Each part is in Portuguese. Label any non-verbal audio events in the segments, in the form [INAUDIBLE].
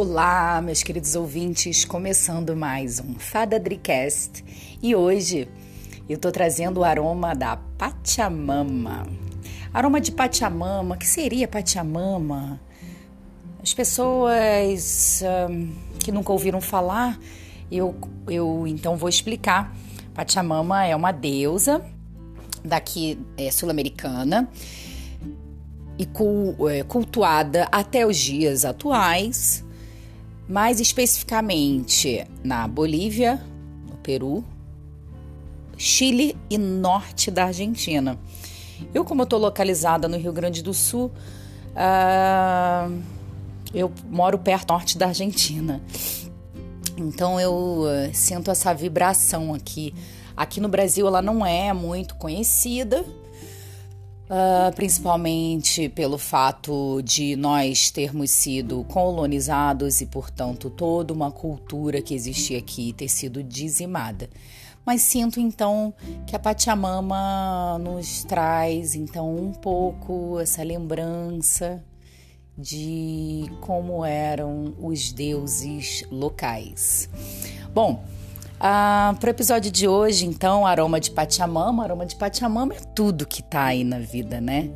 Olá, meus queridos ouvintes, começando mais um Fada Dricast e hoje eu tô trazendo o aroma da Pachamama. Aroma de Pachamama, que seria Pachamama? As pessoas um, que nunca ouviram falar, eu, eu então vou explicar. Pachamama é uma deusa daqui é, sul-americana e é, cultuada até os dias atuais mais especificamente na Bolívia, no Peru, Chile e norte da Argentina. Eu, como estou localizada no Rio Grande do Sul, uh, eu moro perto norte da Argentina. Então eu uh, sinto essa vibração aqui. Aqui no Brasil ela não é muito conhecida, Uh, principalmente pelo fato de nós termos sido colonizados e, portanto, toda uma cultura que existia aqui ter sido dizimada. Mas sinto então que a Pachamama nos traz então um pouco essa lembrança de como eram os deuses locais. Bom, ah, Para o episódio de hoje, então, aroma de Pachamama. Aroma de Pachamama é tudo que tá aí na vida, né?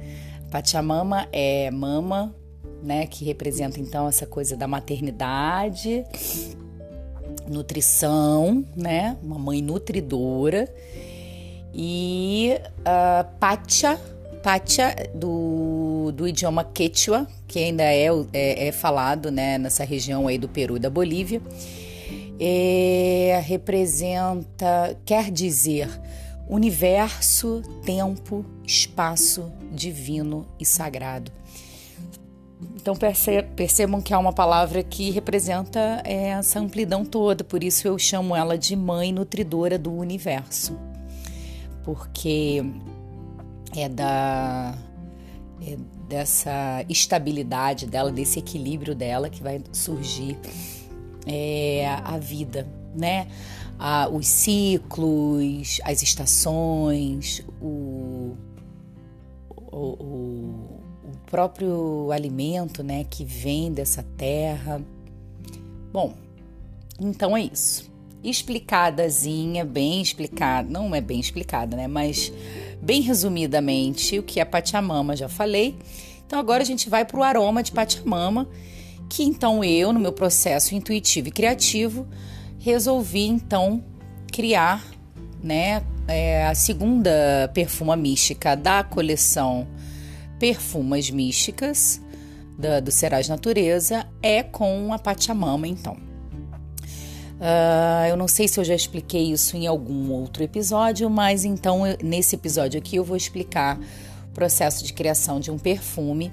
Pachamama é mama, né? Que representa então essa coisa da maternidade, nutrição, né? Uma mãe nutridora. E uh, Pacha, Pacha do, do idioma Quechua, que ainda é, é, é falado né, nessa região aí do Peru e da Bolívia é, representa, quer dizer, universo, tempo, espaço divino e sagrado. Então percebam que é uma palavra que representa é, essa amplidão toda, por isso eu chamo ela de mãe nutridora do universo, porque é da é dessa estabilidade dela, desse equilíbrio dela que vai surgir é, a vida, né? Ah, os ciclos, as estações, o, o, o, o próprio alimento, né, que vem dessa terra. Bom, então é isso. Explicadazinha, bem explicada, não é bem explicada, né? Mas bem resumidamente, o que é Pachamama já falei. Então agora a gente vai para o aroma de Pachamama que então eu, no meu processo intuitivo e criativo, resolvi então criar né, é, a segunda perfuma mística da coleção Perfumas Místicas da, do Serás Natureza é com a Pachamama, então. Uh, eu não sei se eu já expliquei isso em algum outro episódio, mas então nesse episódio aqui eu vou explicar o processo de criação de um perfume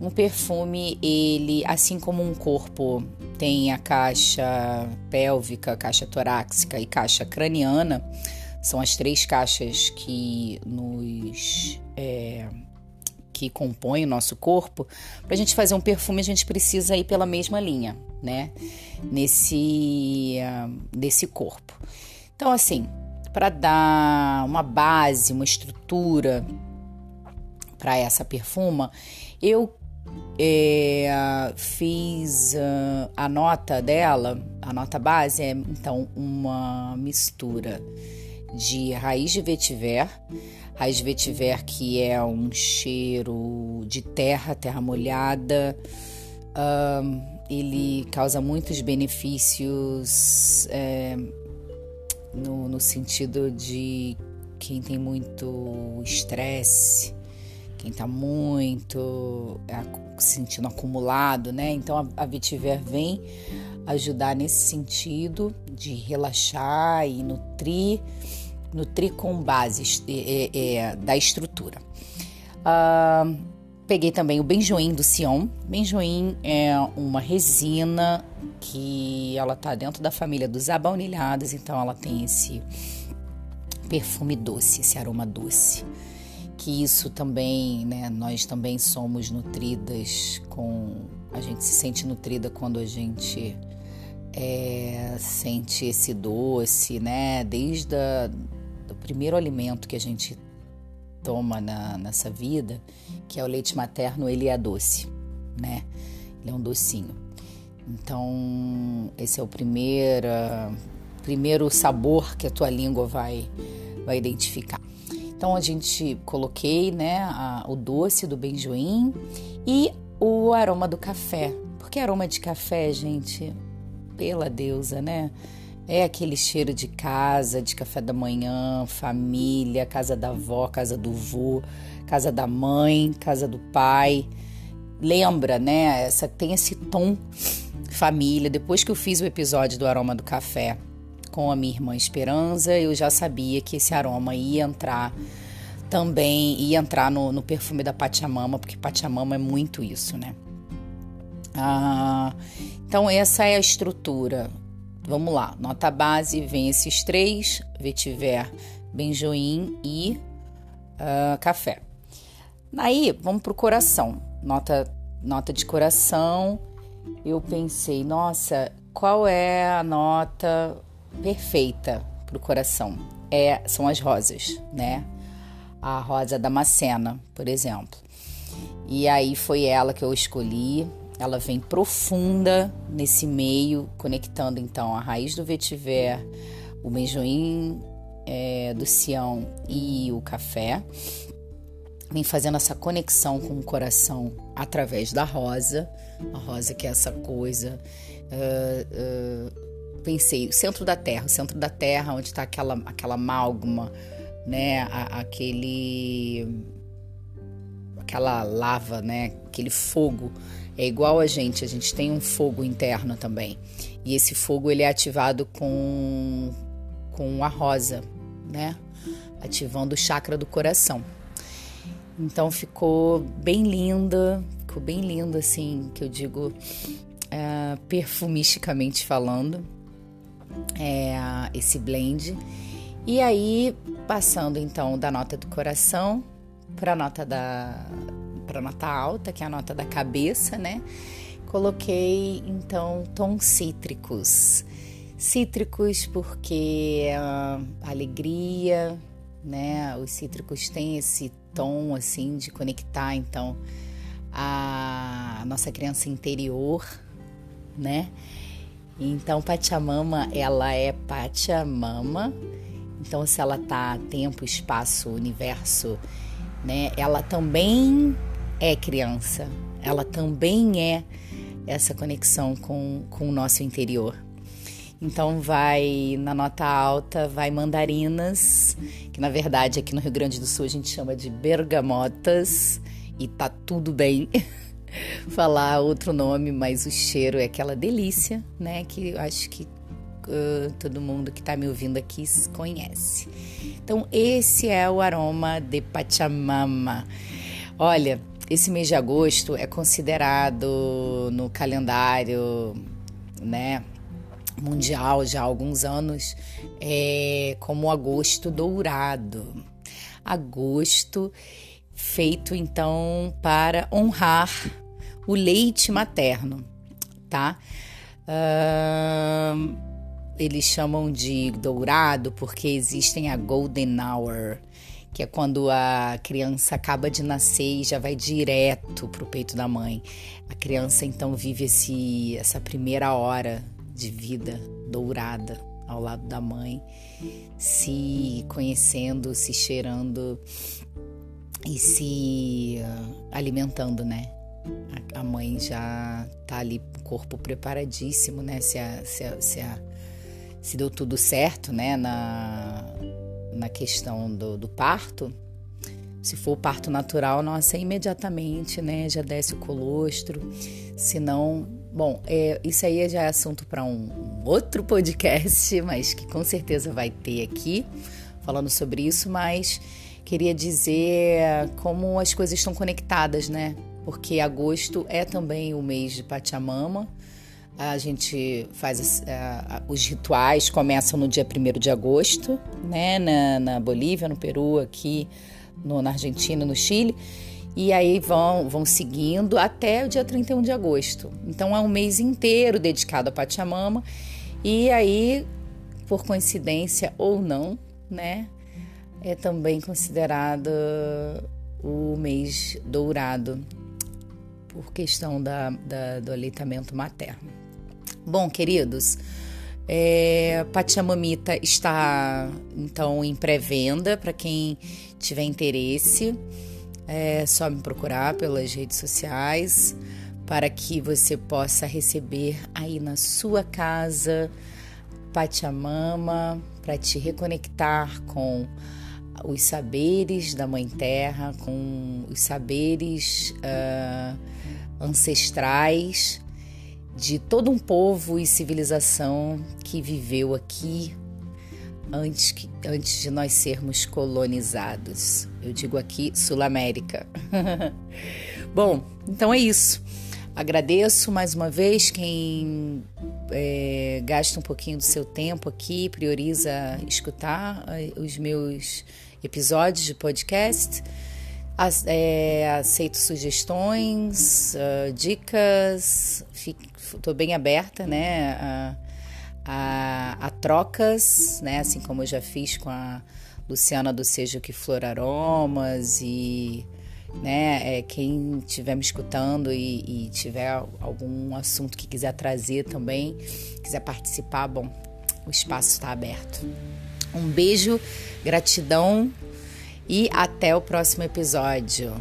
um perfume, ele, assim como um corpo tem a caixa pélvica, caixa torácica e caixa craniana, são as três caixas que nos é, que compõem o nosso corpo. Para a gente fazer um perfume, a gente precisa ir pela mesma linha, né? Nesse uh, desse corpo. Então, assim, para dar uma base, uma estrutura para essa perfuma, eu é, fiz uh, a nota dela, a nota base é então uma mistura de raiz de vetiver, raiz de vetiver que é um cheiro de terra, terra molhada. Uh, ele causa muitos benefícios é, no, no sentido de quem tem muito estresse, quem está muito é, sentindo acumulado, né? Então a, Vetiver vem ajudar nesse sentido de relaxar e nutrir, nutrir com bases é, é, da estrutura. Uh, peguei também o benjoim do Sion. Benjoim é uma resina que ela tá dentro da família dos abaunilhados, então ela tem esse perfume doce, esse aroma doce que isso também, né, nós também somos nutridas com. A gente se sente nutrida quando a gente é, sente esse doce, né? Desde o primeiro alimento que a gente toma na, nessa vida, que é o leite materno, ele é doce, né? Ele é um docinho. Então, esse é o primeiro, primeiro sabor que a tua língua vai, vai identificar. Então, a gente coloquei né, a, o doce do benjoim e o aroma do café. Porque aroma de café, gente, pela deusa, né? É aquele cheiro de casa, de café da manhã, família, casa da avó, casa do vô, casa da mãe, casa do pai. Lembra, né? Essa tem esse tom família. Depois que eu fiz o episódio do aroma do café com a minha irmã Esperança, eu já sabia que esse aroma ia entrar também, ia entrar no, no perfume da Pachamama, porque Pachamama é muito isso, né? Ah, então essa é a estrutura. Vamos lá, nota base vem esses três: vetiver, benjoim e uh, café. Aí vamos para o coração. Nota, nota de coração. Eu pensei, nossa, qual é a nota perfeita para o coração? É, são as rosas, né? A rosa Damascena, por exemplo. E aí foi ela que eu escolhi. Ela vem profunda nesse meio, conectando então a raiz do vetiver, o menjoim é, do Sião e o café. Vem fazendo essa conexão com o coração através da rosa, a rosa que é essa coisa. Uh, uh, pensei, o centro da terra, o centro da terra, onde está aquela, aquela amálgama, né? A, aquele. aquela lava, né? Aquele fogo é igual a gente, a gente tem um fogo interno também. E esse fogo ele é ativado com, com a rosa, né? Ativando o chakra do coração. Então ficou bem linda, ficou bem linda assim, que eu digo é, perfumisticamente falando, é, esse blend. E aí, passando então da nota do coração para a nota da, para nota alta, que é a nota da cabeça, né? Coloquei então tons cítricos. Cítricos porque a alegria, né? Os cítricos têm esse tom assim de conectar então a nossa criança interior, né? Então Pachamama, ela é Pachamama. Então se ela tá tempo, espaço, universo, né? Ela também é criança, ela também é essa conexão com, com o nosso interior. Então vai na nota alta, vai mandarinas, que na verdade aqui no Rio Grande do Sul a gente chama de bergamotas e tá tudo bem [LAUGHS] [LAUGHS] falar outro nome, mas o cheiro é aquela delícia, né? Que eu acho que uh, todo mundo que tá me ouvindo aqui conhece. Então esse é o aroma de Pachamama. Olha, esse mês de agosto é considerado no calendário, né, mundial já há alguns anos é, como agosto dourado. Agosto feito então para honrar o leite materno, tá? Uh, eles chamam de dourado porque existem a golden hour, que é quando a criança acaba de nascer e já vai direto para o peito da mãe. A criança então vive esse, essa primeira hora de vida dourada ao lado da mãe, se conhecendo, se cheirando e se uh, alimentando, né? A, mãe já tá ali, corpo preparadíssimo, né? Se, a, se, a, se, a, se deu tudo certo, né? Na, na questão do, do parto, se for o parto natural, nossa, imediatamente, né, já desce o colostro. Se não, bom, é, isso aí já é assunto para um, um outro podcast, [LAUGHS] mas que com certeza vai ter aqui falando sobre isso, mas queria dizer como as coisas estão conectadas, né? Porque agosto é também o mês de Pachamama, a gente faz uh, os rituais começam no dia 1 de agosto, né, na, na Bolívia, no Peru, aqui no, na Argentina, no Chile, e aí vão, vão seguindo até o dia 31 de agosto. Então é um mês inteiro dedicado a Pachamama, e aí, por coincidência ou não, né, é também considerado o mês dourado por questão da, da do aleitamento materno. Bom, queridos, é, Pachamamita está então em pré-venda para quem tiver interesse. É só me procurar pelas redes sociais para que você possa receber aí na sua casa Pachamama para te reconectar com os saberes da Mãe Terra, com os saberes uh, ancestrais de todo um povo e civilização que viveu aqui antes, que, antes de nós sermos colonizados. Eu digo aqui Sul América. [LAUGHS] Bom, então é isso. Agradeço mais uma vez quem é, gasta um pouquinho do seu tempo aqui, prioriza escutar eh, os meus episódios de podcast. É, aceito sugestões, uh, dicas, estou bem aberta, né? A, a, a, trocas, né? Assim como eu já fiz com a Luciana do Seja Que Flor Aromas e né? É, quem estiver me escutando e, e, tiver algum assunto que quiser trazer também, quiser participar, bom, o espaço está aberto. Um beijo, gratidão e até o próximo episódio.